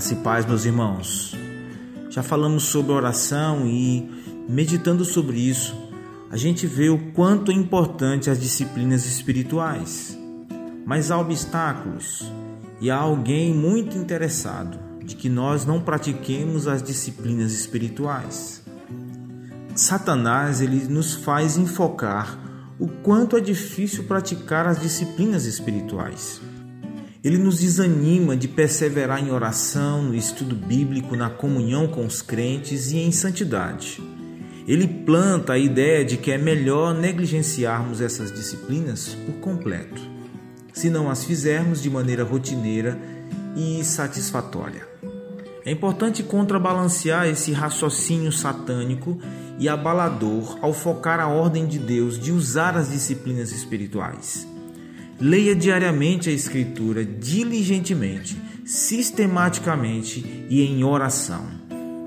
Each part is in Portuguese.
Graça e paz, meus irmãos. Já falamos sobre oração e, meditando sobre isso, a gente vê o quanto é importante as disciplinas espirituais. Mas há obstáculos e há alguém muito interessado de que nós não pratiquemos as disciplinas espirituais. Satanás ele nos faz enfocar o quanto é difícil praticar as disciplinas espirituais. Ele nos desanima de perseverar em oração, no estudo bíblico, na comunhão com os crentes e em santidade. Ele planta a ideia de que é melhor negligenciarmos essas disciplinas por completo, se não as fizermos de maneira rotineira e satisfatória. É importante contrabalancear esse raciocínio satânico e abalador ao focar a ordem de Deus de usar as disciplinas espirituais. Leia diariamente a Escritura diligentemente, sistematicamente e em oração.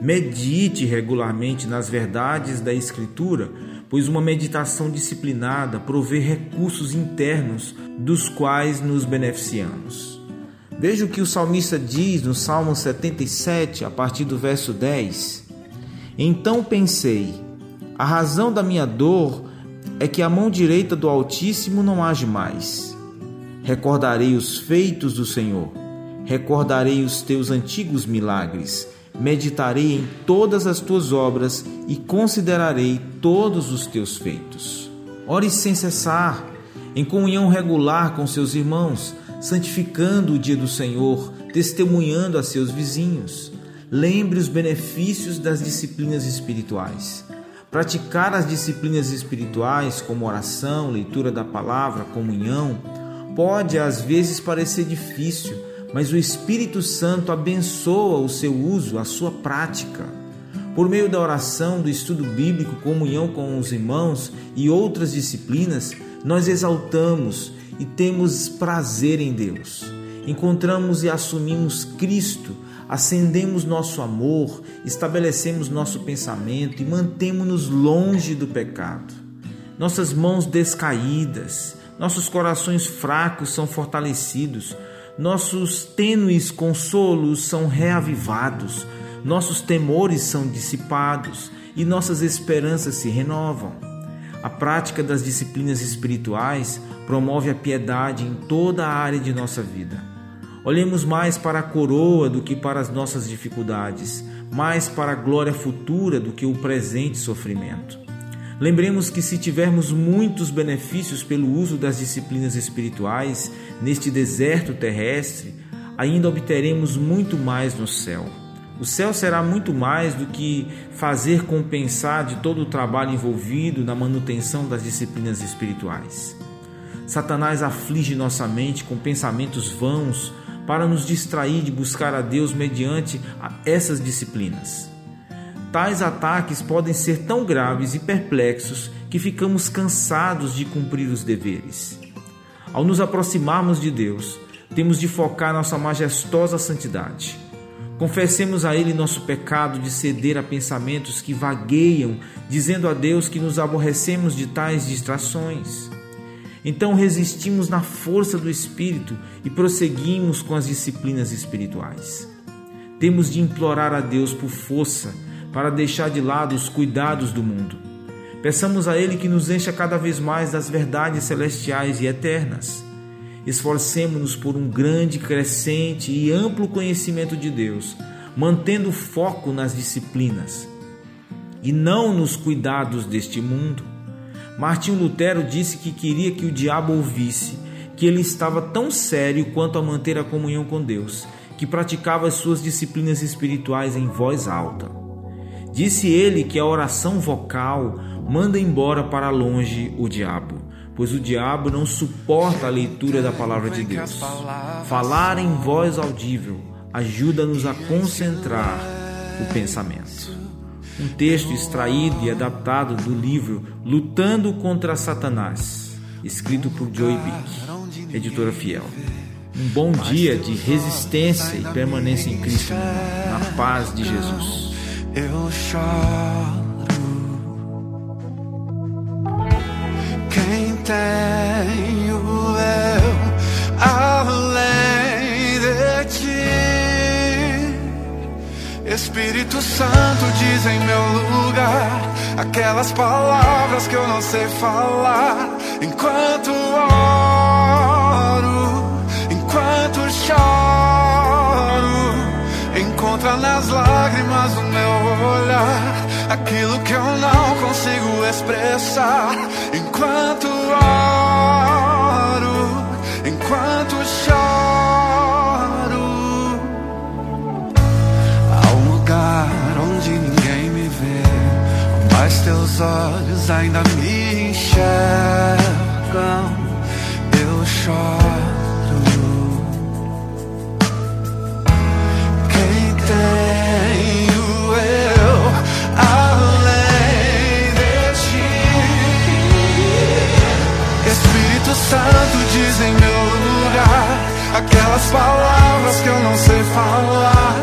Medite regularmente nas verdades da Escritura, pois uma meditação disciplinada provê recursos internos dos quais nos beneficiamos. Veja o que o salmista diz no Salmo 77, a partir do verso 10. Então pensei: a razão da minha dor é que a mão direita do Altíssimo não age mais Recordarei os feitos do Senhor, recordarei os teus antigos milagres, meditarei em todas as tuas obras e considerarei todos os teus feitos. Ore sem cessar, em comunhão regular com seus irmãos, santificando o dia do Senhor, testemunhando a seus vizinhos. Lembre os benefícios das disciplinas espirituais. Praticar as disciplinas espirituais, como oração, leitura da palavra, comunhão, pode às vezes parecer difícil, mas o Espírito Santo abençoa o seu uso, a sua prática. Por meio da oração, do estudo bíblico, comunhão com os irmãos e outras disciplinas, nós exaltamos e temos prazer em Deus. Encontramos e assumimos Cristo, acendemos nosso amor, estabelecemos nosso pensamento e mantemos-nos longe do pecado. Nossas mãos descaídas, nossos corações fracos são fortalecidos, nossos tênues consolos são reavivados, nossos temores são dissipados e nossas esperanças se renovam. A prática das disciplinas espirituais promove a piedade em toda a área de nossa vida. Olhemos mais para a coroa do que para as nossas dificuldades, mais para a glória futura do que o presente sofrimento. Lembremos que se tivermos muitos benefícios pelo uso das disciplinas espirituais neste deserto terrestre, ainda obteremos muito mais no céu. O céu será muito mais do que fazer compensar de todo o trabalho envolvido na manutenção das disciplinas espirituais. Satanás aflige nossa mente com pensamentos vãos para nos distrair de buscar a Deus mediante essas disciplinas. Tais ataques podem ser tão graves e perplexos que ficamos cansados de cumprir os deveres. Ao nos aproximarmos de Deus, temos de focar nossa majestosa santidade. Confessemos a Ele nosso pecado de ceder a pensamentos que vagueiam, dizendo a Deus que nos aborrecemos de tais distrações. Então resistimos na força do Espírito e prosseguimos com as disciplinas espirituais. Temos de implorar a Deus por força para deixar de lado os cuidados do mundo. Peçamos a Ele que nos encha cada vez mais das verdades celestiais e eternas. Esforcemos-nos por um grande, crescente e amplo conhecimento de Deus, mantendo foco nas disciplinas e não nos cuidados deste mundo. Martinho Lutero disse que queria que o diabo ouvisse que ele estava tão sério quanto a manter a comunhão com Deus, que praticava as suas disciplinas espirituais em voz alta. Disse ele que a oração vocal manda embora para longe o diabo, pois o diabo não suporta a leitura da palavra de Deus. Falar em voz audível ajuda-nos a concentrar o pensamento. Um texto extraído e adaptado do livro Lutando contra Satanás, escrito por Joey Bick, editora fiel. Um bom dia de resistência e permanência em Cristo, na paz de Jesus eu choro. Quem tenho eu além de ti? Espírito Santo diz em meu lugar aquelas palavras que eu não sei falar enquanto oro, Nas lágrimas do meu olhar aquilo que eu não consigo expressar enquanto oro, enquanto choro. Há um lugar onde ninguém me vê, mas teus olhos ainda me enxergam. dizem meu lugar, aquelas palavras que eu não sei falar.